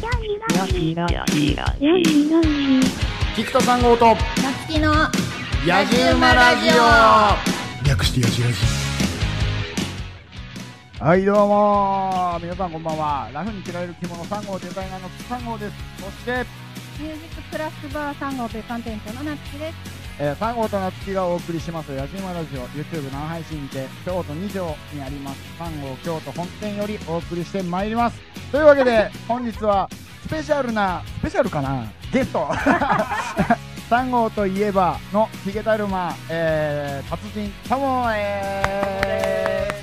になになに菊田三号となつきの野じ馬ラジオ。略してやじらじはいどうも皆さんこんばんは。ラフに着られる着物3号デザイナーの3号です。そして、ミュージックプラスバー3号別館店長のなつきですえー、3号と夏希がお送りします。野じ馬ラジオ YouTube 生配信にて京都2条にあります。3号京都本店よりお送りしてまいります。というわけで本日はスペシャルなスペシャルかな？ゲスト。3号といえばのヒゲだるま、えー、達人タモえ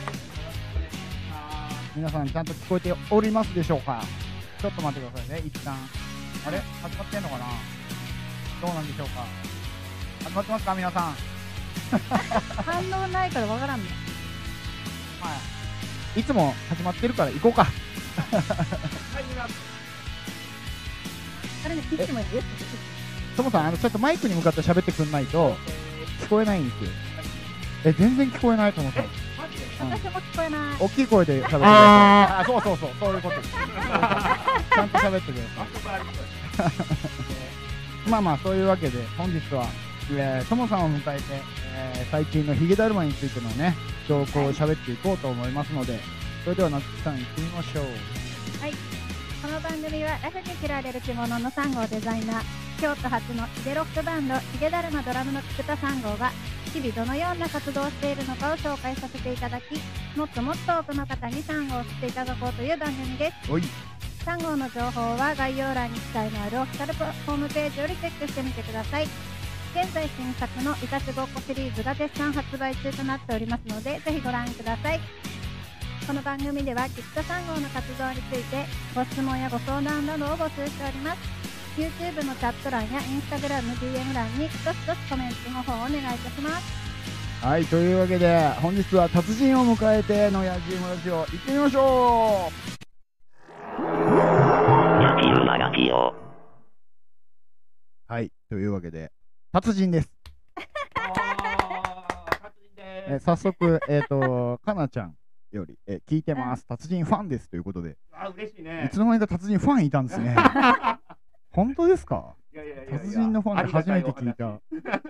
ー、皆さんちゃんと聞こえておりますでしょうか？ちょっと待ってくださいね一旦。あれ？始まってんのかな？どうなんでしょうか？始まってますか皆さん？反応ないからわからんねはい。いつも始まってるから行こうか。あれねいつもやるともさんあのちょっとマイクに向かって喋ってくんないと聞こえないんですよ。え全然聞こえないと思った。私も聞こえない。大きい声で喋ってください。あー。そうそうそう。そういうこと。ですちゃんと喋ってください。まあまあそういうわけで本日はえーともさんを迎えて、えー最近のヒゲだるまについてのね情報を喋っていこうと思いますのでそれでは夏木さん行ってみましょう。この番組はラフに着られる着物の3号デザイナー京都初のヒゲロックバンドヒゲだるまドラムの菊田3号が日々どのような活動をしているのかを紹介させていただきもっともっと多くの方に3号を知っていただこうという番組です。おい。3号の情報は概要欄に記載のあるオフィシャルホームページよりチェックしてみてください現在新作のいたちごっこシリーズが絶賛発売中となっておりますのでぜひご覧ください。この番組では菊田3号の活動についてご質問やご相談などを募集しております。YouTube のチャット欄や InstagramDM 欄にどしどしコメントの方をお願いいたします。はいというわけで本日は達人を迎えての野じ馬ラジオ行ってみましょう。はいというわけで達人です。え早速えっ、と かなちゃんより、え聞いてます。達人ファンですということで。あ嬉しいいねつの間にか達人ファンいたんですね。本当ですか？いやいや達人のファンで初めて聞いた。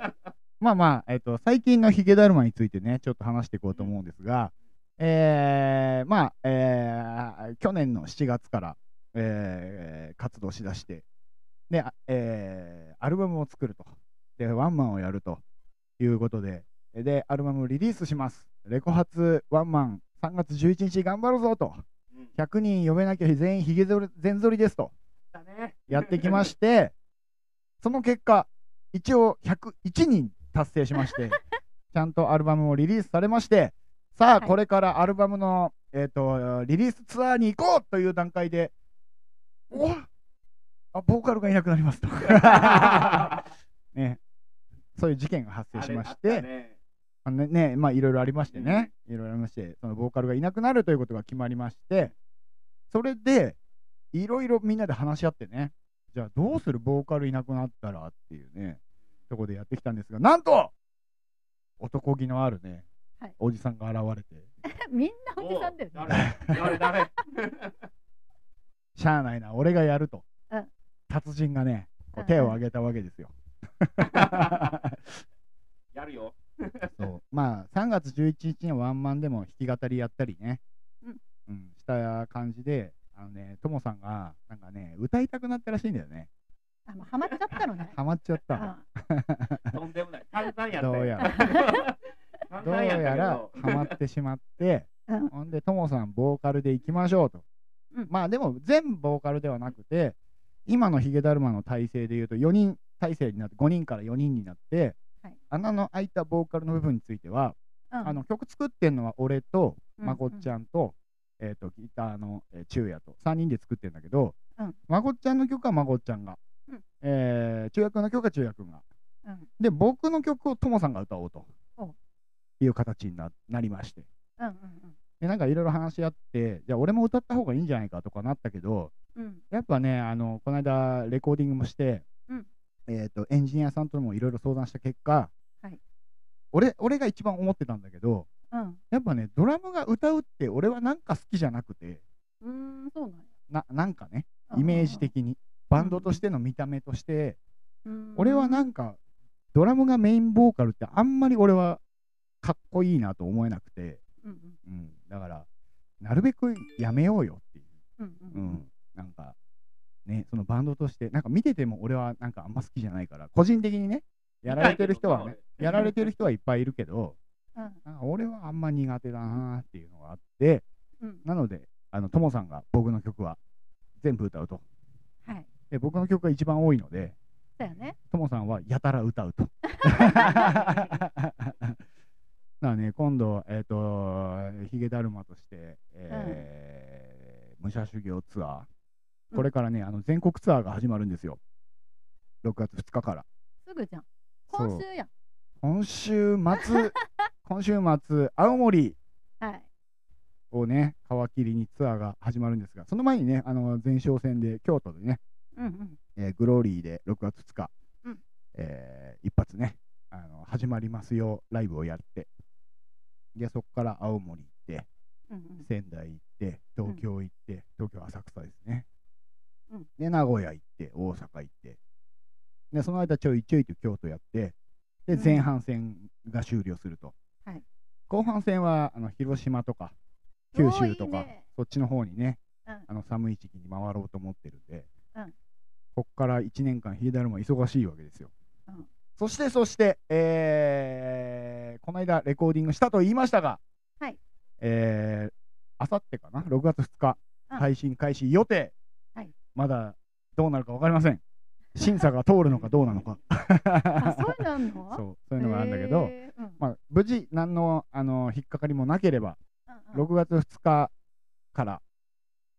まあまあ、えっと、最近のヒゲだるまについてね、ちょっと話していこうと思うんですが、えー、まあ、えー去年の7月から、えー活動しだして、で、あえーアルバムを作ると。で、ワンマンをやるということで、で、アルバムをリリースします。レコ発ワンマン3月11日頑張るぞと。うん。100人呼べなきゃ全員ヒゲぞり全ぞりですと。やってきまして、その結果、一応101人達成しまして、ちゃんとアルバムをリリースされまして、さあ、はい。これからアルバムの、えー、とリリースツアーに行こうという段階で、おあボーカルがいなくなりますと、ね、そういう事件が発生しましあて、ね。あのねねまあいろいろありましてね、いろいろありまして、そのボーカルがいなくなるということが決まりまして、それで、いろいろみんなで話し合ってね、じゃあどうする？ボーカルいなくなったらっていうね、とこでやってきたんですが、なんと男気のあるね、はい。おじさんが現れて、みんなおじさんだよね。誰？誰？誰？しゃあないな、俺がやると、うん。達人がね、手を挙げたわけですよ。やるよ。そう。まあ3月11日のワンマンでも弾き語りやったりね、うん。うんした感じであのねともさんがなんかね歌いたくなったらしいんだよね。あもうハマっちゃったのね。ハマっちゃった。うんとんでもない。散々やったよ。どうやら。散ど。う々やらどハマってしまってうん。ほんでともさんボーカルでいきましょうと、うん。まあでも全ボーカルではなくて今のヒゲだるまの体制でいうと4人体制になって5人から4人になって、はい。穴の開いたボーカルの部分についてはうん。あの曲作ってんのは俺とうんまこっちゃんと,、えー、とギターの、えー、中也と3人で作ってんだけど、うん。まこっちゃんの曲はまこっちゃんが、うん。えー中也くんの曲は中也くんが。うん。で僕の曲をともさんが歌おうとおいう形にななりまして。うんうんでなんかいろいろ話し合ってじゃあ俺も歌った方がいいんじゃないかとかなったけどうん。うんやっぱねあのこの間レコーディングもして、うんえー、とエンジニアさんともいろいろ相談した結果、はい。俺俺が一番思ってたんだけどうん。やっぱねドラムが歌うって俺はなんか好きじゃなくてうーんそうなんや。ななんかね、うイメージ的にバンドとしての見た目として、うん。俺はなんかドラムがメインボーカルってあんまり俺はかっこいいなと思えなくて、うんうん。うん、だからなるべくやめようよっていう、うんううん。ん、なんかねそのバンドとしてなんか見てても俺はなんかあんま好きじゃないから個人的にねやられてる人はねやられてる人はいっぱいいるけどうん。なんか俺はあんま苦手だなっていうのがあってうん。なのであのともさんが僕の曲は全部歌うと。はい。で僕の曲が一番多いのでそうやね。ともさんはやたら歌うと。だね、今度、えっ、と、ヒゲだるまとして、えー武者修行ツアー、これからね、あの全国ツアーが始まるんですよ。6月2日から。すぐじゃん。今週やん。今週末、今週末、青森はい。をね、皮切りにツアーが始まるんですが、その前にね、あの前哨戦で京都でね、うんうん。えーグローリーで6月2日、うん。えー一発ねあの始まりますよライブをやって。でそこから青森行ってうんうん。仙台行って東京行って、東京浅草ですね、うん。で名古屋行って大阪行って。でその間ちょいちょいと京都やってでうん。前半戦が終了すると、はい。後半戦はあの広島とか九州とかね。そっちの方にねうん。あの寒い時期に回ろうと思ってるんで、うん。こっから1年間、ヒゲだるま忙しいわけですよ。うん。そして、そして、えーこの間レコーディングしたと言いましたが、はい。えーあさってかな、6月2日、うん。配信開始予定、はいまだどうなるか分かりません。審査が通るのかどうなのか。あそういうの そうそういうのがあるんだけど、へーうん。まあ、無事、何のあの引っかかりもなければ、うんうん。6月2日から、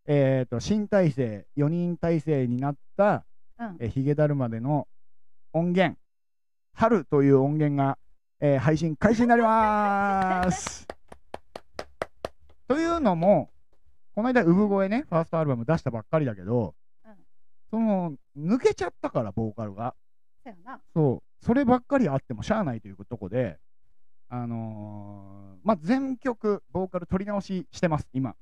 えー、と新体制4人体制になった、うん。えーヒゲだるまでの音源「春」という音源が、えー配信開始になります。というのもこの間産声ねファーストアルバム出したばっかりだけど、うんその抜けちゃったからボーカルが。そうやな。そう。そればっかりあってもしゃあないというとこであのーまあ全曲ボーカル取り直ししてます今。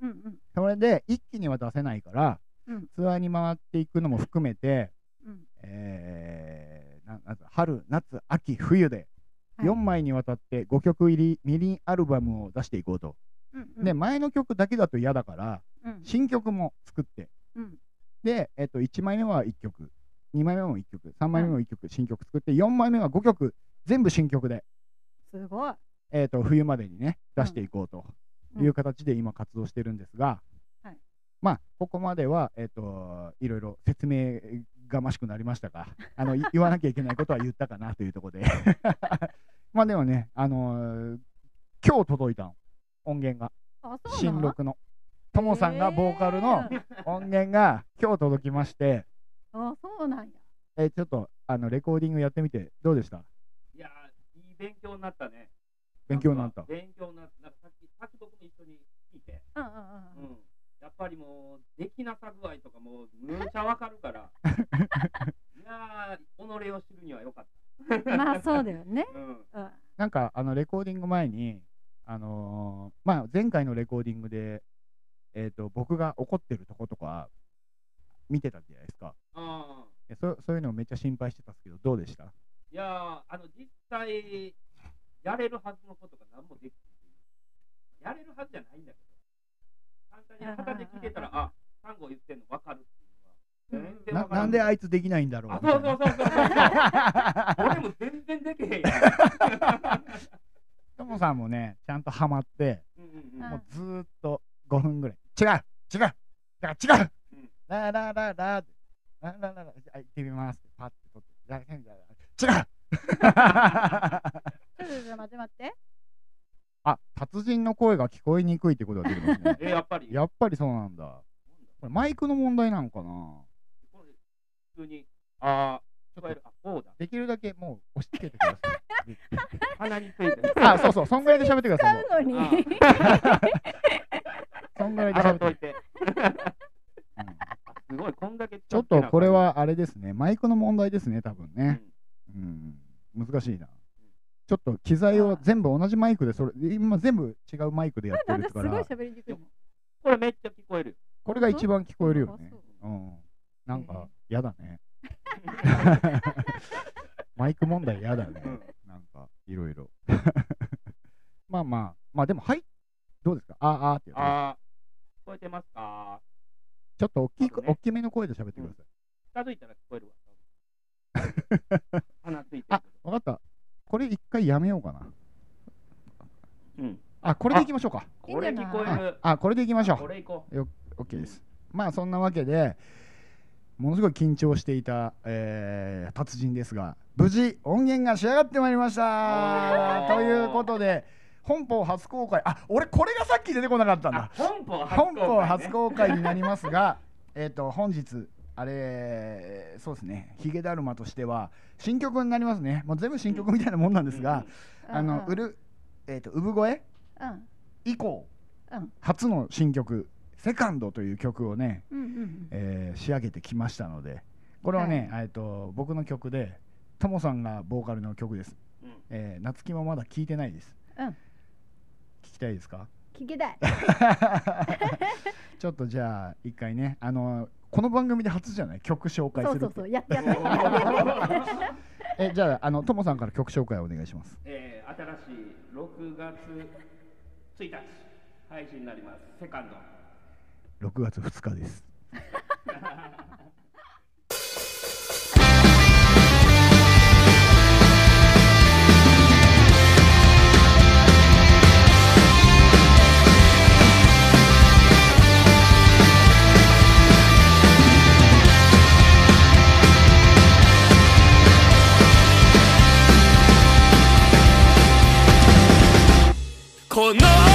うんうん。それで一気には出せないからうん。ツアーに回っていくのも含めて、うん。えーなな春夏秋冬ではい。4枚にわたって5曲入りミリアルバムを出していこうと、うんうん。で前の曲だけだと嫌だからうん。新曲も作って。うんで、えっと1枚目は1曲2枚目も1曲3枚目も1曲、新曲作って4枚目は5曲全部新曲で、すごい。えっと冬までにね出していこうとうん。いう形で今活動してるんですが、はい。まあここまでは、えっといろいろ説明がましくなりましたがあのい言わなきゃいけないことは言ったかなというところで。まあでもね、あのー今日届いたの音源があそうなの新録のともさんがボーカルの音源が今日届きまして、あそうなんやえーちょっとあのレコーディングやってみてどうでした？いやー、いい勉強になったね。勉強になった勉強になった。なんかさっき、作曲も一緒に聞いて。うんうんううんん。やっぱりもう、できなさ具合とかもう、むっちゃわかるから。いやー、己を知るにはよかっうん まあそうだよねた。うん。うんなんかあのレコーディング前に、あのーまあ、前回のレコーディングで、えー、と僕が怒ってるとことか見てたじゃないですか。あーえそそういうのをめっちゃ心配してたんですけどどうでした？いやー、あの、実際、やれるはずのことが何もできない。やれるはずじゃないんだけど、簡単に旗で聞いてたら、あ、単語言ってんの分かるっていうのは、全然な分からなんであいつできないんだろう？あ、そそうそうそうそう。俺も全然できへんやん。ともさんもねちゃんとハマってうんうんうん。うん。もうずーっと5分ぐらい違う。違う。だから違う、うん。ララララララララじゃあ行ってみますって。パッて取って。じゃあじゃあ違う。ちょっとちょっと待って待って。あ達人の声が聞こえにくいってことが出てますね。え、やっぱり？やっぱりそうなんだ。これマイクの問題なのかな？普通に、あー、聞こえる。あ、こうだ。できるだけもう押し付けてください。鼻についてね。あそうそう。そんぐらいで喋ってください。も う使うのに。あ そんぐらいで喋って洗っといて。うんすごい、こんだけちょっとこれ、はあれですねマイクの問題ですね多分うんね、うん、難しいな。ちょっと機材を全部同じマイクで、それ今全部違うマイクでやってるから、喋りにくいのこれめっちゃ聞こえる。これが一番聞こえるよね。ううん。なんか、嫌だね。マイク問題嫌だね。うんなんか、いろいろ。まあまあ、まあでも、はい。どうですか？あーあーってあー、聞こえてますか？ちょっと大きい、ね大きめの声で喋ってください。近づいたら聞こえるわ。鼻ついてるあ、わかった。これ一回やめようかな。うん。あ、これでいきましょうか。これ聞こえる。あ、これでいきましょうこ。れ行こ OK です。まあそんなわけで、ものすごい緊張していた、えー達人ですが、無事音源が仕上がってまいりましたということで、本邦初公開、あ俺、これがさっき出てこなかったんだ。あ本邦初本公開、ね。邦初公開になりますが、えっと本日、あれ、そうですね、ヒゲだるまとしては、新曲になりますね、もう全部新曲みたいなもんなんですが、あの、うる、えっと産声？うん。以降、うん。初の新曲「セカンドという曲をね、うんうんえー仕上げてきましたのでこれはね、えっと僕の曲でともさんがボーカルの曲です、うん。えー夏希もまだ聞いてないです。うん。聞きたいですか？聞きたい。ちょっとじゃあ一回ねあのこの番組で初じゃない？曲紹介するそうそうそう。やってやって えじゃああのともさんから曲紹介お願いします。えー、新しい6月1日配信になります。セカンド。6月2日です この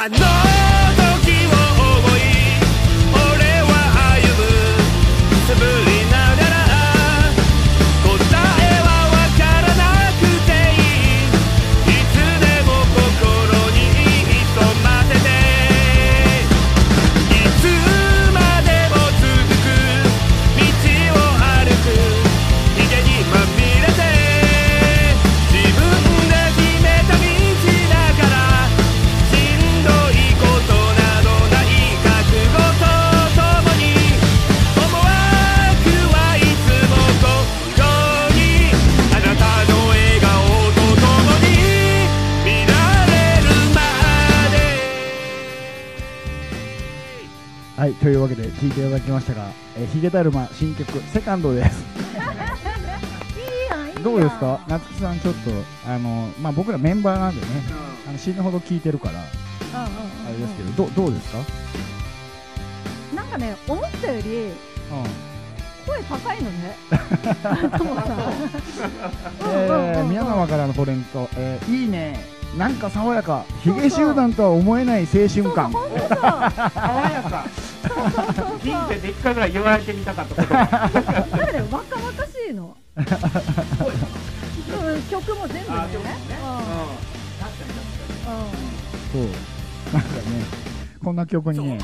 あの聴いていただきましたが、えーヒゲだるま新曲「セカンドです。どうですか？夏希さんちょっとあのまあ僕らメンバーなんでねあの死ぬほど聴いてるからあれですけど、どどうですか、なんかね思ったよりうん。声高いのね。宮川からのコメント、えーいいねなんか爽やかヒゲ集団とは思えない青春感爽やか。人生で一回ぐらい言われてみたかったことが。なんかね若々しいの。曲も全部ね。そうなんかねこんな曲にね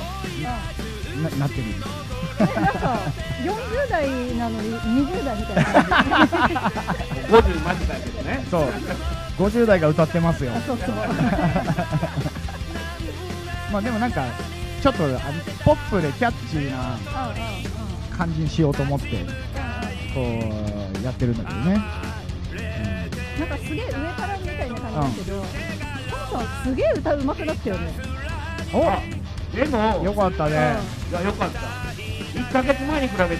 ななってるんですえなんか40代なのに20代みたいな感じ。50間近いけどね。そう50代が歌ってますよあそうそう。まあでもなんかちょっとあのポップでキャッチーなうんうんうん。感じにしようと思ってこうやってるんだけどね、なんかすげえ上からみたいな感じだけど、トムさんすげえ歌うまくなったよね。うん、でも、およかったね、いや、よかった。1ヶ月前に比べたら、やっ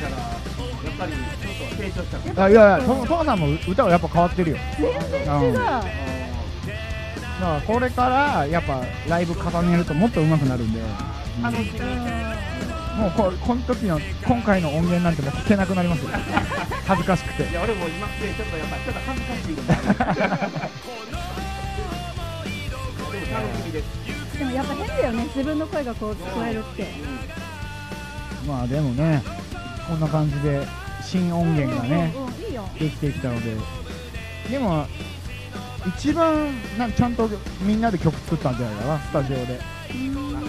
ぱりちょっと成長したかあいやいやトトモさんも歌はやっぱ変わってるよ全然違う。だからこれからやっぱライブ重ねるともっと上手くなるんで、うん。もうここの時の今回の音源なんてもう聞けなくなりますよ 恥ずかしくていや、俺も今ってちょっとやっぱちょっと恥ずかしいことある。でもやっぱ変だよね。自分の声がこう聞こえるって。まあでもねこんな感じで新音源がね。できてきたのででも一番なんかちゃんとみんなで曲作ったんじゃないかなスタジオで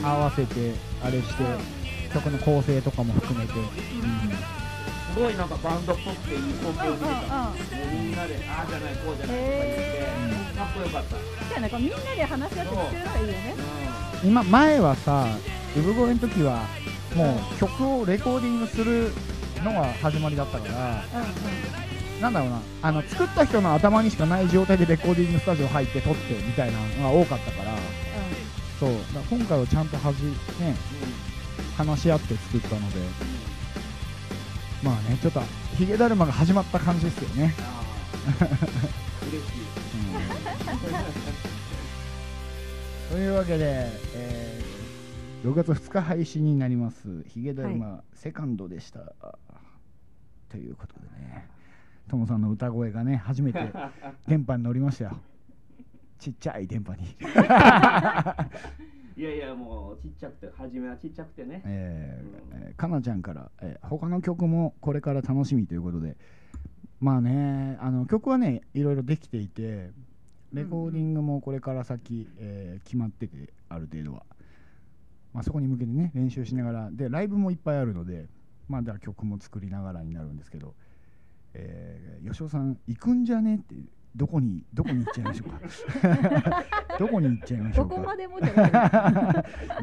合わせてあれして曲の構成とかも含めて、すごいなんかバンドっぽくていい光景を見てた。みんなで、ああじゃない、こうじゃないとか言って、かっこよかった。じゃあね、こうみんなで話し合って作るのがいいよね。今前はさ産声の時はもう曲をレコーディングするのが始まりだったからうんうん。なんだろうなあの作った人の頭にしかない状態でレコーディングスタジオ入って撮ってみたいなのが多かったからそうだから今回はちゃんとはじ、ね、話し合って作ったのでまあねちょっとヒゲだるまが始まった感じですよね、嬉しい。というわけで、えー6月2日配信になります。ヒゲだるまセカンドでした、ということでね。トモさんの歌声がね初めて 電波に乗りましたよ。ちっちゃい電波に。いやいや、もうちっちゃくて、初めはちっちゃくてね。えーえーかなちゃんから、えー他の曲もこれから楽しみということで。まあねあの曲はねいろいろできていてレコーディングもこれから先、えー決まっててある程度は、まあ、そこに向けてね練習しながらでライブもいっぱいあるのでまあだから曲も作りながらになるんですけど、えー吉尾さん行くんじゃねってどこにどこに行っちゃいましょうか？どこに行っちゃいましょうか？どこまでもじゃない。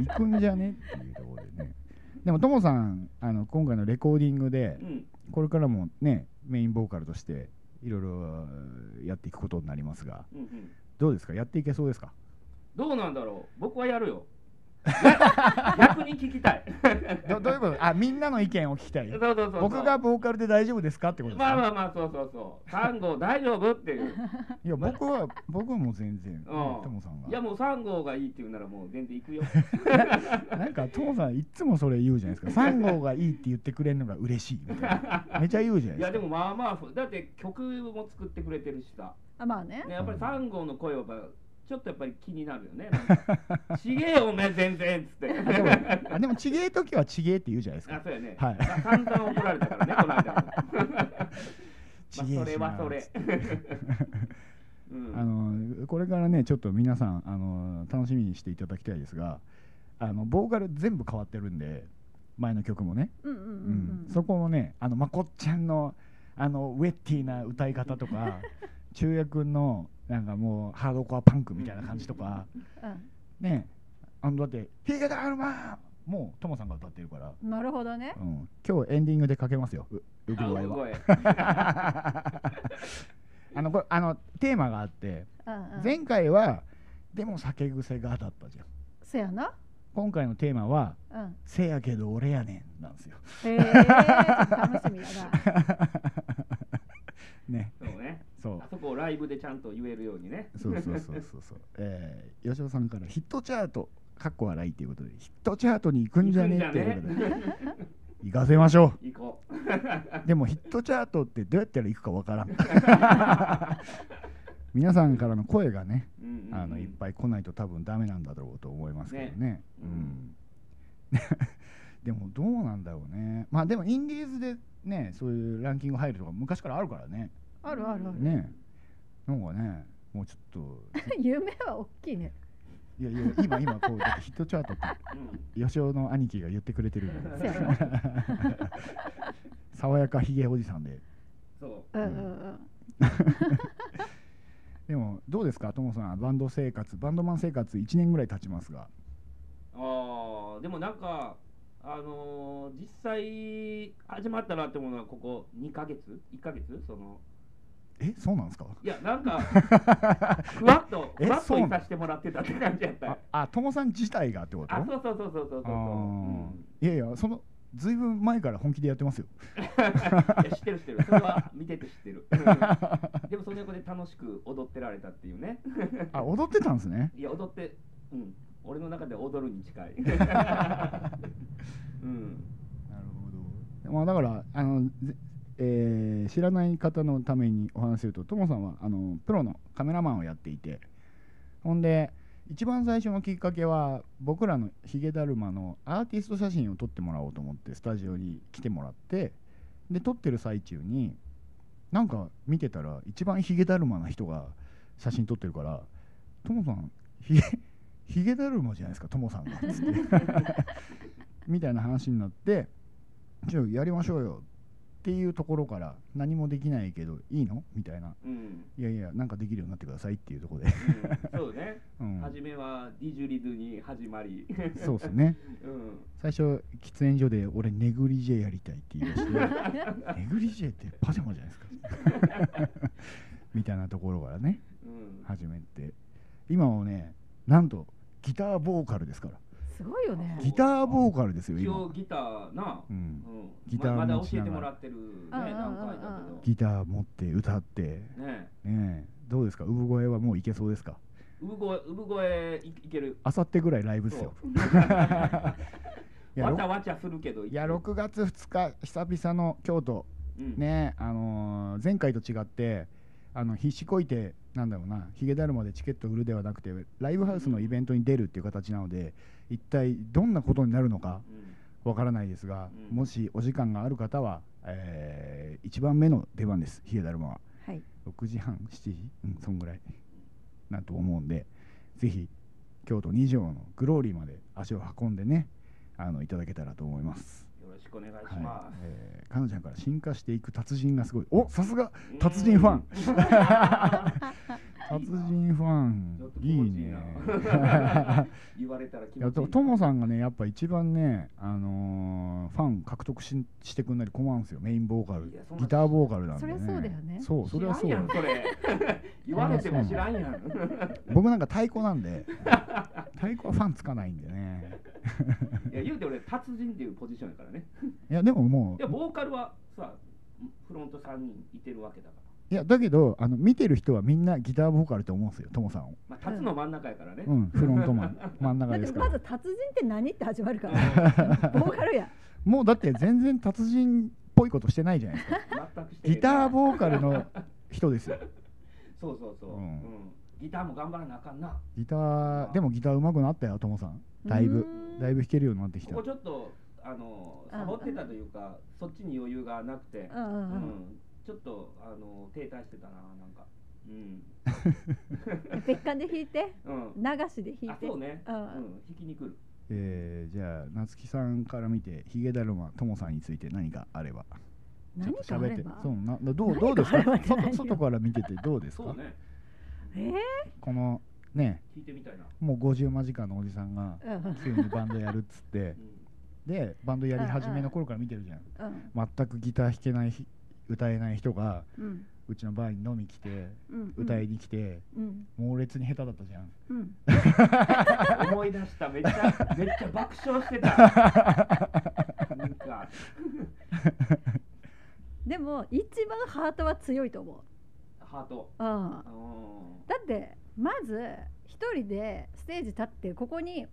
行くんじゃねっていうところでねでもともさんあの今回のレコーディングでうん。これからもねメインボーカルとしていろいろやっていくことになりますがうんうん。どうですか？やっていけそうですか？どうなんだろう僕はやるよ。や 逆に聞きたい。どどういうこと？あみんなの意見を聞きたいそうそうそうそう僕がボーカルで大丈夫ですかってことですか、まあまあまあ、そうそうそう。サンゴ大丈夫っていう。いや僕は僕はもう全然うんともさんがいやもうサンゴがいいって言うならもう全然行くよ。なんかともさんいっつもそれ言うじゃないですか3号がいいって言ってくれるのが嬉しいみたいなめちゃ言うじゃないですかいやでもまあまあだって曲も作ってくれてるしさ。あ、まあね。ね、やっぱりサンゴの声はやっぱちょっとやっぱり気になるよね。なんか ちげえよお前全然っつって。あでもあでもちげえ時はちげえって言うじゃないですかあそうやね。はいあ散々怒られたからね、この間も。ちげえまあ、それはそれ。うんあのこれからねちょっと皆さんあの楽しみにしていただきたいですがあのボーカル全部変わってるんで前の曲もね、うんうんうんううんん。そこもねあのまこっちゃんのあのウェッティな歌い方とか中也君のなんかもうハードコアパンクみたいな感じとかねあのだって「ヒゲダルマもうトモさんが歌ってるから、うん。なるほどね。うん、今日エンディングでかけますよう産あ声は。声 あのこれあのテーマがあってうんうん。前回は「でも酒癖が」だったじゃんせやな。今回のテーマはうん。「せやけど俺やねん」なんですよへえ、ちょっと楽しみやな。ねそう。あそこをライブでちゃんと言えるようにね。そうそうそうそうそう。えー、吉尾さんからヒットチャートかっこ笑いっていうことでヒットチャートに行くんじゃねえっていうことで。行かせましょ行こう。うでもヒットチャートってどうやったら行くかわからん。皆さんからの声がねうんうんうん。あのいっぱい来ないと多分ダメなんだろうと思いますけどね。ね。うん、でもどうなんだろうね。まあでもインディーズでねそういうランキング入るとか昔からあるからねあるある。ある、ねなんかねもうちょっと。夢は大きいね。いやいや今今こうだってヒットチャートってうん。吉尾の兄貴が言ってくれてる爽やかひげおじさんで。そう。うんうんうん。でもどうですかともさんバンド生活バンドマン生活1年ぐらい経ちますが。ああでもなんかあのー実際始まったなって思うのはここ2ヶ月？1ヶ月？そのえそうなんですか？いやなんか ふわっとえふわっといさせてもらってたって感じやったああともさん自体がってこと？あそうそうそうそうそうそうそう、んー。いやいやそのずいぶん前から本気でやってますよ。いや知ってる知ってる。それは見てて知ってる、うん。でもその横で楽しく踊ってられたっていうね。あ踊ってたんですね？いや踊ってうん。俺の中で踊るに近い。うん。なるほど。まあだからあの、ぜえー知らない方のためにお話しするとともさんはあのプロのカメラマンをやっていて。ほんで一番最初のきっかけは僕らのヒゲだるまのアーティスト写真を撮ってもらおうと思ってスタジオに来てもらってで撮ってる最中になんか見てたら一番ヒゲだるまな人が写真撮ってるから「ともさんヒゲ ヒゲだるまじゃないですかともさんが」つって。みたいな話になって「じゃあやりましょうよ」っていうところから何もできないけどいいの？みたいな。うん。いやいやなんかできるようになってくださいっていうところで、うん。そうね、うん、初めはディジュリドゥに始まり、そうですね。うん、最初喫煙所で俺ネグリジェやりたいって言い出して ネグリジェってパジャマじゃないですか。みたいなところからねうん、始めて。今はねなんとギターボーカルですからすごいよね。ギターボーカルですよ一今応ギターな、ううん。んギターままだ教えてもらってるね段階だギター持って歌って。けどね。ねえ。どうですか？産声はもういけそうですか？産声産声いいける。あさってぐらいライブっすよ。わちゃわちゃするけどいや6月2日久々の京都。うん。ねあのー前回と違ってあの必死こいてなんだろうなヒゲだるまでチケット売るではなくてライブハウスのイベントに出るっていう形なので一体どんなことになるのかうん。わからないですが、うん。もしお時間がある方は、え1番目の出番です。ヒゲだるまは。はい。6時半7時うんそんぐらいなと思うんでぜひ京都二条のグローリーまで足を運んでねあのいただけたらと思います。くお願いしはい。ます、えー、彼女から進化していく達人がすごい。おさすが達人ファン。達人ファン。いいね。な。言われたら気いや持ちいいとともさんがねやっぱ一番ね、あのーファン獲得ししてくんなり困るんですよ。メインボーカル。ギターボーカルなんで、ね、そりゃそうだよね。そうそれはそう。それ。言われても知らんやん。僕なんか太鼓なんで。太鼓はファンつかないんでねいや言うて俺達人っていうポジションやからね。いやでももいやボーカルはさフロント3人いてるわけだから。ういやだけどあの見てる人はみんなギターボーカルと思うんですよともさんを。まあ立つの真ん中やからね、うんフロントマン 真ん中ですから。まず達人って何って始まるから。ボーカルや。もうだって全然達人っぽいことしてないじゃないですか。全くしてへん。ギターボーカルの人ですよ。そうそうそう、ううん。んギターも頑張らなあかんな。ギターでもギター上手くなったよともさん。だいぶ。うーんだいぶ弾けるようになってきた。ここちょっとあのサボってたというかそっちに余裕がなくて、うんちょっとあの停滞してたななんか。うん。別館で弾いてうん。流しで弾いて。あそうね、ううん。ん、弾きに来る。えーじゃあ夏木さんから見てヒゲだるまともさんについて何かあれば。ちょ何っと喋ってかあればそうなどう何どうですか？外外から見ててどうですか？そうね。えー？このね。弾いてみたいな、もう50間近のおじさんがうん。急にバンドやるっつって。うん。でバンドやり始めの頃から見てるじゃん。うん。全くギター弾けないひ歌えない人がうん。うちのバーに飲み来てうん。歌いに来てうん。猛烈に下手だったじゃん。うん。思い出した。めっちゃめっちゃ爆笑してた。なんか。でも一番ハートは強いと思うハート。うん。うんだってまず一人でステージ立ってここに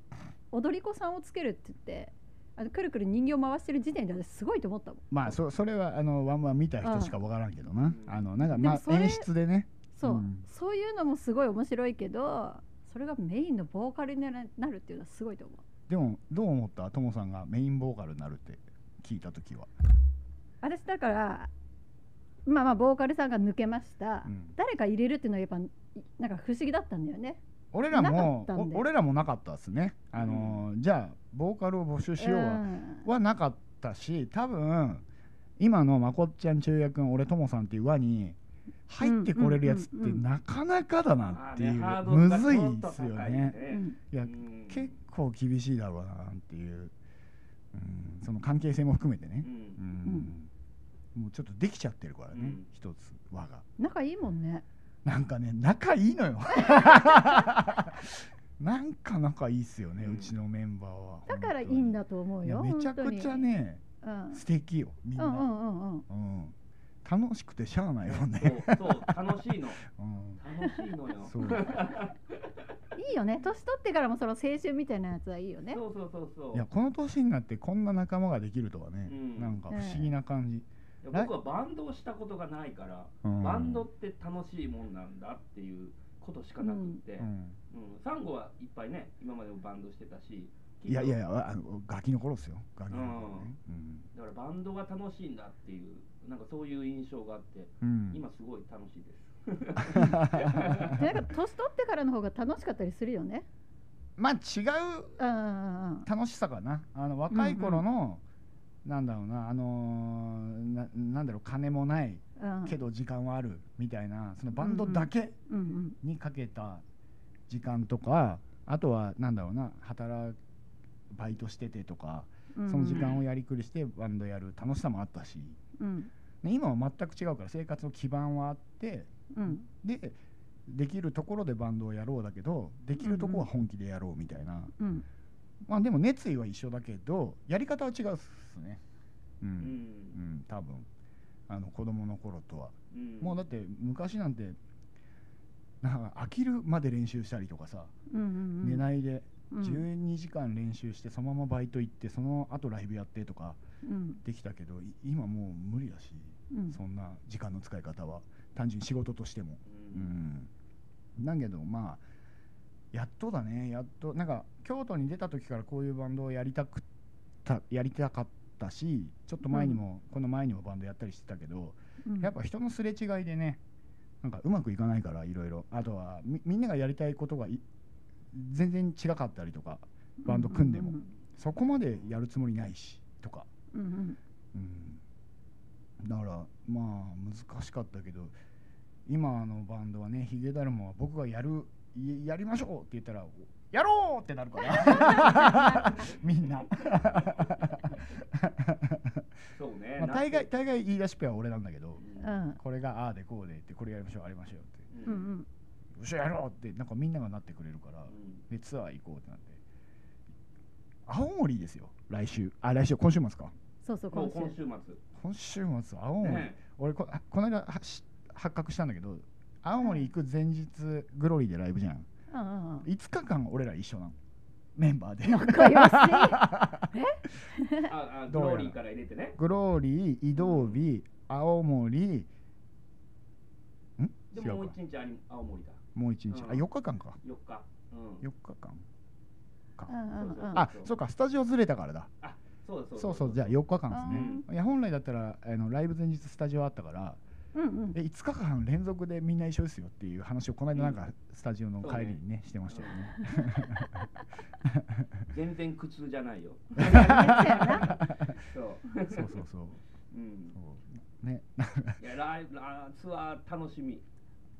踊り子さんをつけるって言ってあのくるくる人形回してる時点で私すごいと思ったもん。まあそそれはあのワンワン見た人しかわからんけどな。うん。あのなんかまあ演出でね。そう、うん。そういうのもすごい面白いけどそれがメインのボーカルになるなるっていうのはすごいと思う。でもどう思った？ともさんがメインボーカルになるって聞いた時は。私だからまあまあボーカルさんが抜けました、うん。誰か入れるっていうのはやっぱなんか不思議だったんだよね。俺らもなかったんで。お俺らもなかったですね。あのーじゃあボーカルを募集しようは、ん。はなかったし多分今のまこっちゃん中也君俺ともさんっていう輪に入ってこれるやつってうんうんうんうん。なかなかだなっていう、むずいちょっとっすよね。うんいやうん。結構厳しいだろうなっていう、うん、その関係性も含めてね。う、ん。うんもうちょっとできちゃってるからね、うん。一つ輪が。仲いいもんね。なんかね仲いいのよ。なんか仲いいっすよね、ううんちのメンバーは。だからいいんだと思うよめちゃくちゃね本当に素敵よみんな、うん、うんうんうん。うん。うん楽しくてしゃあないもんね、そうそう楽しいの。うん、楽しいのよ。そう。いいよね。年取ってからもその青春みたいなやつはいいよね。そうそうそうそう。いやこの年になってこんな仲間ができるとはね、うん。なんか不思議な感じ、いや僕はバンドをしたことがないから、うん。バンドって楽しいもんなんだっていうことしかなくって、うん。うん。サンゴはいっぱいね今までもバンドしてたしいやいやいやあのガキの頃ですよ。ガキの頃ね、だからバンドが楽しいんだっていうなんかそういう印象があってうん。うん今すごい楽しいです。で なんか年取ってからの方が楽しかったりするよね。まあ違ううんうんうん楽しさかな。あの若い頃の、なんだろうなあのーななんだろう金もないうん。けど時間はあるみたいなそのバンドだけにかけた時間とかあとはなんだろうな働バイトしててとかうんその時間をやりくりしてバンドやる楽しさもあったし、うん。ね今は全く違うから生活の基盤はあってうん。でできるところでバンドをやろうだけどできるところは本気でやろうみたいな、うん。まあでも熱意は一緒だけどやり方は違うね。うん、ううんん、多分。あの子供の頃とは、うん。もうだって昔なんてなんか飽きるまで練習したりとかさ、うんうん寝ないでうん。12時間練習してそのままバイト行ってその後ライブやってとかうん。できたけどい今もう無理だし、うん。そんな時間の使い方は。単純に仕事としても。ううん。んだけどまあやっとだね。やっとなんか京都に出た時からこういうバンドをやりたくたやりたかったしちょっと前にも、この前にもバンドやったりしてたけどうん。やっぱ人のすれ違いでねなんかうまくいかないからいろいろ。あとはみみんながやりたいことがい全然違かったりとかバンド組んでも、うんそこまでやるつもりないしとか、うんうん。うん、だからまあ難しかったけど今のバンドはねヒゲダルマは僕がやるいやりましょうって言ったらやろうってなるから。みんな、そうね、まあ、な大概大概言い出しっぺは俺なんだけどうん。うんこれがああでこうでってこれやりましょうありましょうって。うん。うんよっしゃやろうってなんかみんながなってくれるからうん。でツアー行こうってなって。青森ですよ。来週。あ来週。今週末か。そうそう今週。今週末。今週末青森、ね。俺こあこの間はし発覚したんだけど青森行く前日グローリーでライブじゃん。うんうんうん。5日間俺ら一緒なのメンバーで。仲良しああグローリーから入れてね。グローリー移動日青森。ん？でももう一日青森だ。もう1日、うん。あ4日間か。4日。うん。4日間か、うんうんうん。あそうか。スタジオずれたからだ。あそうだそうだそうそうじゃあ4日間ですね、いや本来だったらあのライブ前日スタジオあったからうんうん。え5日間連続でみんな一緒ですよっていう話をこの間なんかスタジオの帰りにねしてましたよね。全然苦痛じゃないよ。そうそう。そうそうそう。うん。そう。ね。いやライブラツアー楽しみ。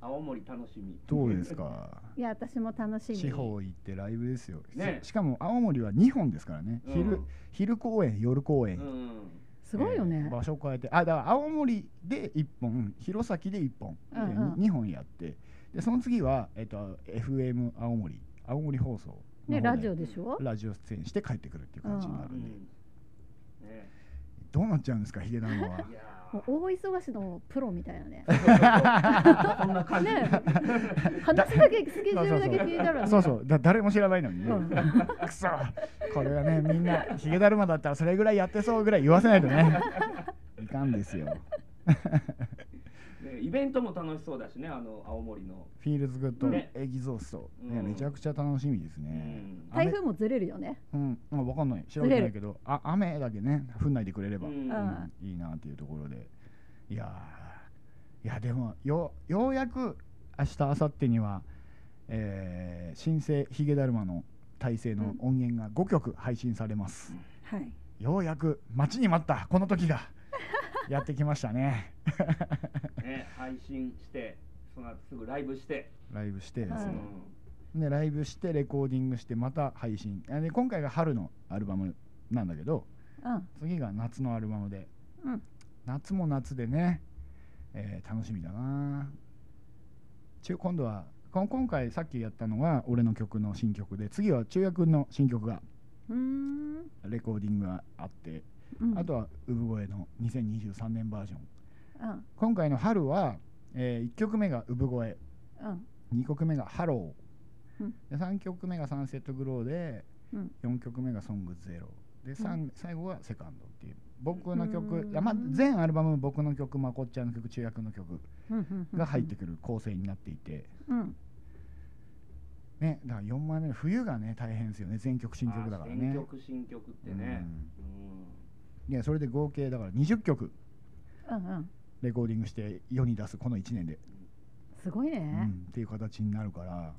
青森楽しみ。どうですか？いや私も楽しみ。地方行ってライブですよ、ね。ししかも青森は2本ですからね、うん。昼昼公演夜公演、うんすごいよね。えー場所変えて。あだから青森で1本弘前で1本、うんうん。で2本やって。でその次は、えっと FM 青森。青森放送ねラジオでしょ？ラジオ出演して帰ってくるっていう感じになるうん。ん。で、ね。どうなっちゃうんですかヒゲダンはもう大忙しのプロみたいなね。ーそんな感じね話だけスケジュールだけ聞いたらね。そうそう。だ誰も知らないのにくそ。これはねみんなヒゲだるまだったらそれぐらいやってそうぐらい言わせないとね。いかんですよイベントも楽しそうだしね、あの青森の。フィールズグッドね。エギゾースト、ねうん。めちゃくちゃ楽しみですうね。ん。台風もずれるよね。うん、あわかんない、調べてないけど、あ雨だけね、降んないでくれれば、ううん。んいいなっていうところで、いやー、いや、でも、よようやく明日明後日には、えー、新生ヒゲだるまの体制の音源が5曲配信されます。はい。ようやく待ちに待ったこの時がやってきましたね。ね、配信して、その後すぐライブして。ライブしてですうねん。でライブしてレコーディングしてまた配信。あで今回が春のアルバムなんだけどうん。次が夏のアルバムで。うん。夏も夏でね、えー楽しみだな。中今度はこ今回さっきやったのは俺の曲の新曲で次は中也君の新曲がレコーディングがあって、うん。あとは産声の2023年バージョン。うん。今回の春は、え1曲目が産声。うん。2曲目が Hello、うん。で3曲目が Sunset Glow でうん。4曲目が Song Zero。で、三最後はセカンドっていう。僕の曲まあ、全アルバム僕の曲まこっちゃんの曲中学の曲うんうんが入ってくる構成になっていて、うん。ねだから4枚目の冬がね大変ですよね。全曲新曲だからあね新曲、新曲ってね。いやそれで合計だから20曲。うんうん。レコーディングして世に出すこの1年で、すごいね、うんっていう形になるから。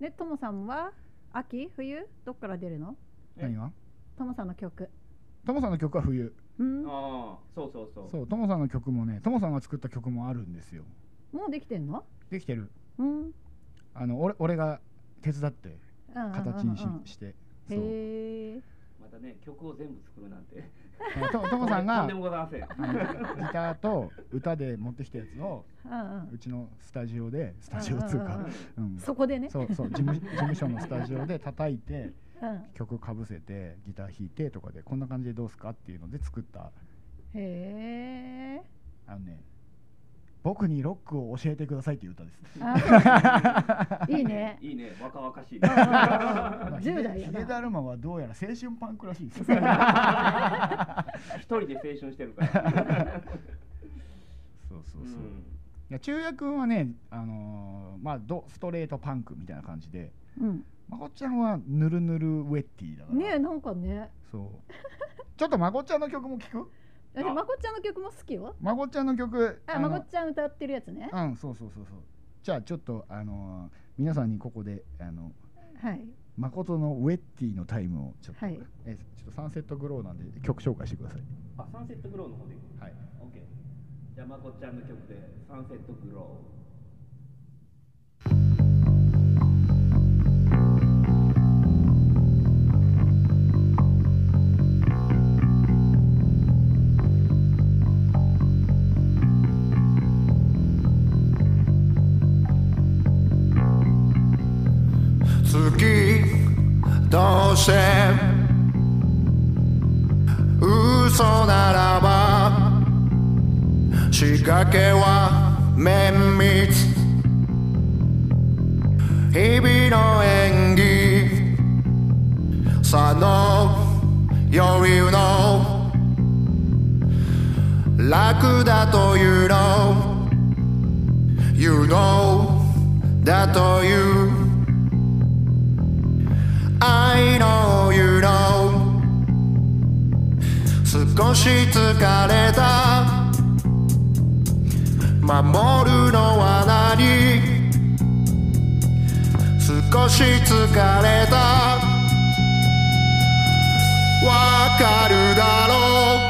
でともさんは秋？冬？どっから出るの？え？何が？ともさんの曲。トモさんの曲は冬。うん。うん。ああ、そうそうそう。そうトモさんの曲もねトモさんが作った曲もあるんですよ。もうできてんの？できてる。うん。あの俺俺が手伝って形にし,、して。そう。へえまたね、曲を全部作るなんて。えとトモさんがともございません。あのギターと歌で持ってきたやつをうちのスタジオでスタジオっつうか、うんうんそこでね。そうそう事務事務所のスタジオで叩いてうん。曲かぶせてギター弾いてとかでこんな感じでどうすかっていうので作った。へえあのね僕にロックを教えてくださいっていう歌です。あ いいねいいね、若々しいね。うんうんうん10代やヒゲダなルマはどうやら青春パンクらしいです。一人で青春してるから。そうそうそう。いうんや中也君はね、あのーまあドストレートパンクみたいな感じで、うんまこっちゃんはぬるぬるウェッティだから。ねえなんかねそう。ちょっとまこっちゃんの曲も聞く？私まこっちゃんの曲も好きよまこっちゃんの曲。あのまこっちゃん歌ってるやつねうん、そうそうそうそう。じゃあちょっとあのー皆さんにここであのはい誠のウェッティのタイムをちょっと、はいえちょっとサンセットグローなんで曲紹介してください。あ、サンセットグローの方で。はい。オッケー。じゃあ、まこっちゃんの曲で、サンセットグロ月として嘘ならば仕掛けは綿密。日々の演技さの余裕の。楽だというの You know だという。少し疲れた。守るのは何？少し疲れた。わかるだろう。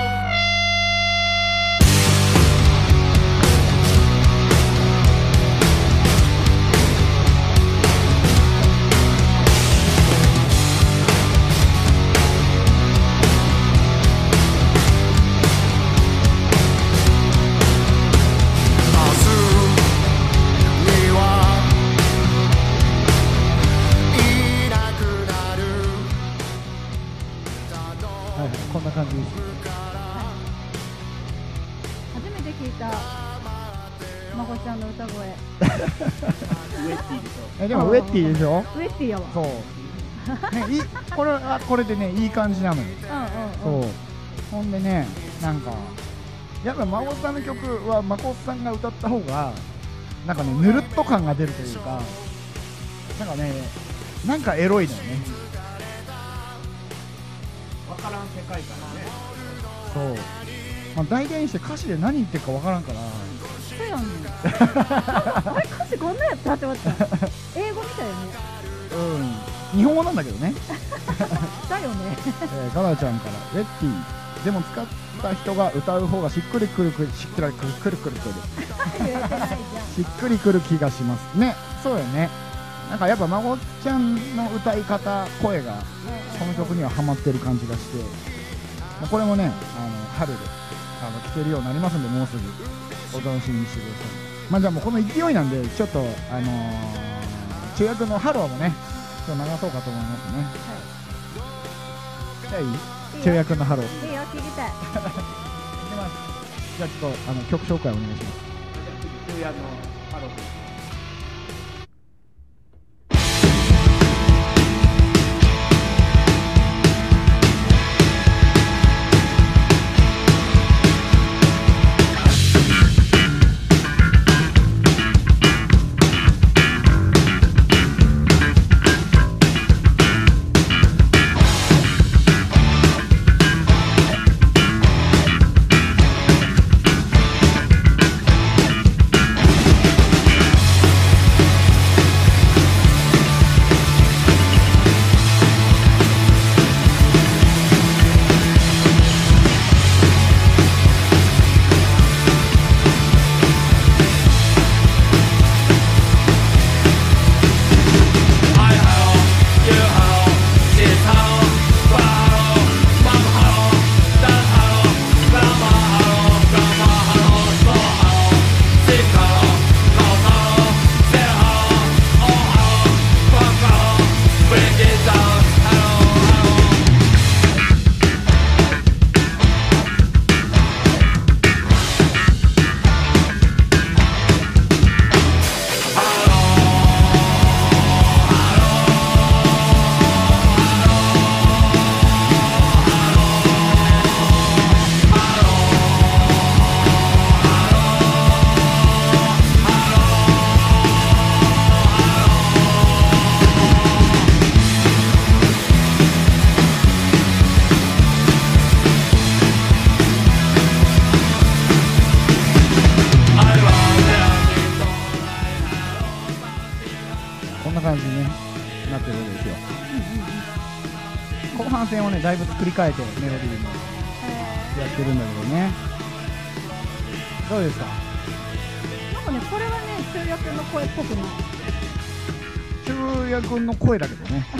ティでしょ？ウエスティやわそう。ね、いいこれはこれでねいい感じなのよ。うんうんそううんほんでねなんかやっぱ孫さんの曲は孫さんが歌った方がなんかねぬるっと感が出るというかなんかねなんかエロいのよねわからん世界観ね。そう、まあ、代弁して歌詞で何言ってるかわからんからそうやんねんあれこんなやったって思った。英語みたいよね。うん。日本語なんだけどね、だよね。えー、ガナちゃんから「レッティ」でも使った人が歌う方がしっくりくるくるしっくりくるくるくる。くるしっくりくる気がしますね。そうよね。なんかやっぱ孫ちゃんの歌い方声がこの曲にはハマってる感じがして。まあこれもねあの春であの聴けるようになりますんでもうすぐお楽しみにしてくださいまあじゃあもうこの勢いなんでちょっとあのー中学のハローもねちょっと流そうかと思いますね。じゃあいい？いい中よ学のハロー。いいいよ聞きたい。きますじゃあちょっとあの曲紹介お願いします。昼夜のハローり変えてメロディーもやってるんだけどね。どうですか？なんかねこれはね中学の声っぽくない。中也君の声だけどね。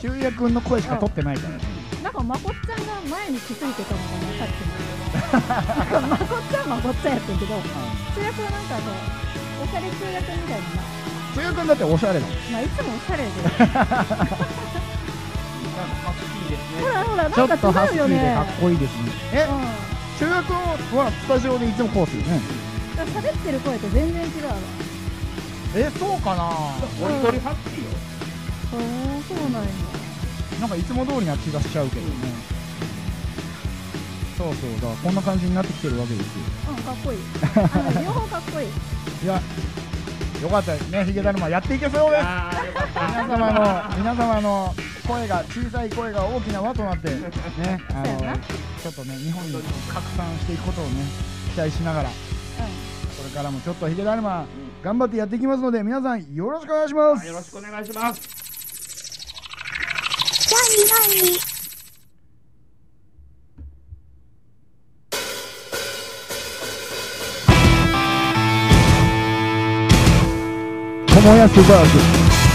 中也君の声しか取ってないからね。なんかまこっちゃんが前に気づいてたのがねさっきの。なんかまこっちゃんはまこっちゃんやってんけど中学はなんかねおしゃれ中学みたいな。中也君だっておしゃれだもんまあいつもおしゃれで なんかかっこいいですね。ほらほらなんちょっかとハスキー違うよね。でかっこいいですね。えうん。中也君はスタジオでいつもこうするね喋ってる声と全然違うわ。えそうかな。ゴリゴリハッピーよ。へえそうなんや。なんかいつも通りな気がしちゃうけどね。そうそう。だこんな感じになってきてるわけですよ。うんかっこいい。あの両方かっこいい。いやよかったですね。ヒゲだるまやっていけそうです。皆様の皆様の声が小さい声が大きな輪となってね あのちょっとね日本に拡散していくことをね期待しながらこれからもちょっとヒゲだるま頑張ってやっていきますので皆さんよろしくお願いします。よろしくお願いします。友安バーグお前らに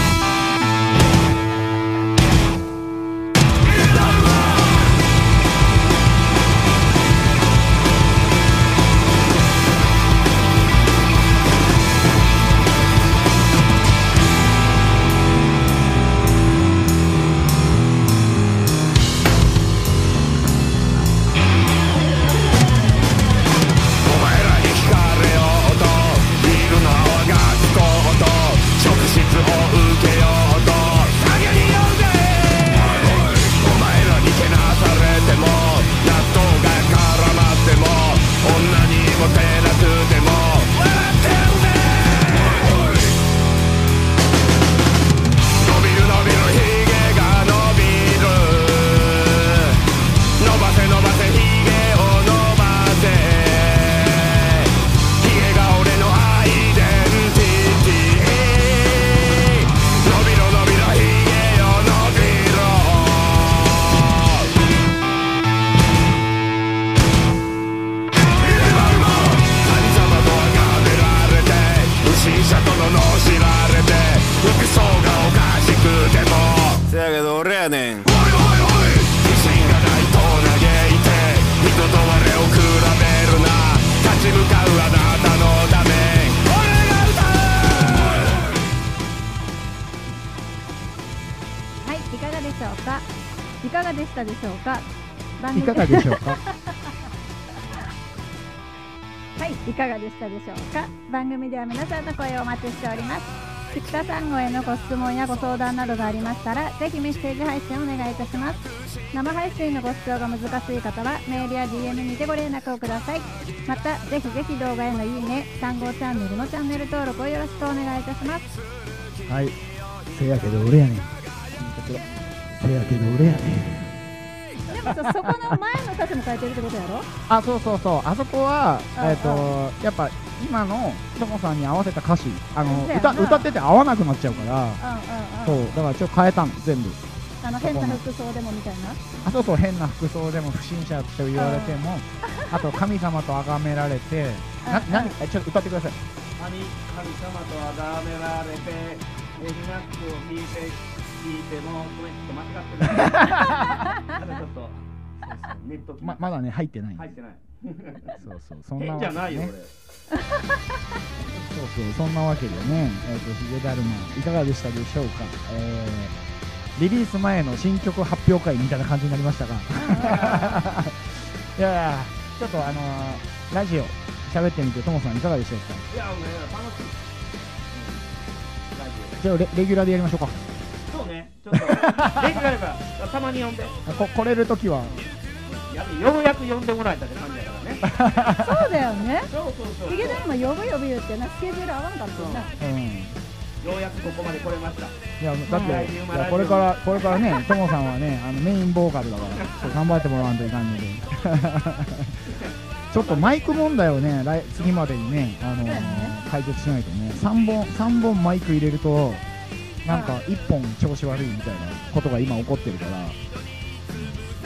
菊田さんごへのご質問やご相談などがありましたらぜひメッセージ配信をお願いいたします。生配信のご視聴が難しい方はメールや DM にてご連絡をください。またぜひぜひ動画へのいいね3号チャンネルのチャンネル登録をよろしくお願いいたします。はい。せやけど俺やねん。せやけど俺やねん。でもさそこの前の歌詞も書いてるってことやろ？あそうそうそう。あそこはうんえっ、とやっぱ今のともさんに合わせた歌詞あの歌歌ってて合わなくなっちゃうからうんうんうん。そうだからちょっと変えたの全部。あの変な服装でもみたいな？あそうそう変な服装でも不審者と言われてもあと神様と崇められてなうん。何えちょっと歌ってください。神神様と崇められてエリナックを聞いて聞いてもごめんちょっと間違ってないあのちょっとそうそうネットままだね入ってない、入ってない そうそうそんな変じゃないよね俺。そうそうそんなわけでねえっ、とヒゲダルマンいかがでしたでしょうか。えーリリース前の新曲発表会みたいな感じになりましたが。いやちょっとあのーラジオ喋ってみてともさんいかがでしょうか。いやお前楽しい。うんラジじゃあレレギュラーでやりましょうか。オそうね。ちょっとレギュラーがたまに呼んで。こ来れるときはようやく呼んでもらえたって感じやからね。そうだよね。そうそうそう。ヒゲダルマ呼ぶ呼ぶ言ってなスケジュール合わんかったよな。うん。ようやくここまで来れました。いやだって、はいいやこれからこれからね ともさんはねあのメインボーカルだから頑張ってもらわんといかんので ちょっとマイク問題をね来次までにね、あのそうやね。解決しないとね3本三本マイク入れるとなんか1本調子悪いみたいなことが今起こってるから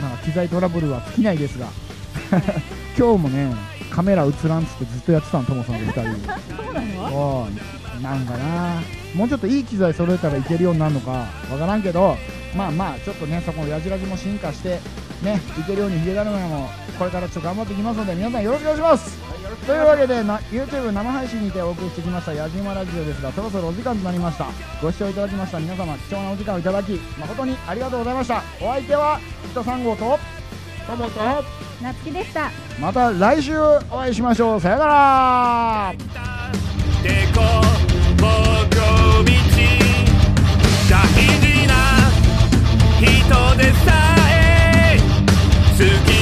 なんか機材トラブルは尽きないですが 今日もねカメラ映らんっつってずっとやってたのともさんと2人。で。そうなの？なんかな。もうちょっといい機材揃えたらいけるようになるのかわからんけどまあまあちょっとねそこのやじらじも進化してねいけるようにヒゲダルマンもこれからちょっと頑張っていきますので皆さんよろしくお願いしますというわけでな YouTube 生配信にてお送りしてきました「矢島ラジオ」ですがそろそろお時間となりました。ご視聴いただきました皆様貴重なお時間をいただき誠にありがとうございました。お相手は生田3号とともとなつきでした。また来週お会いしましょう。さよなら。人でさえ好き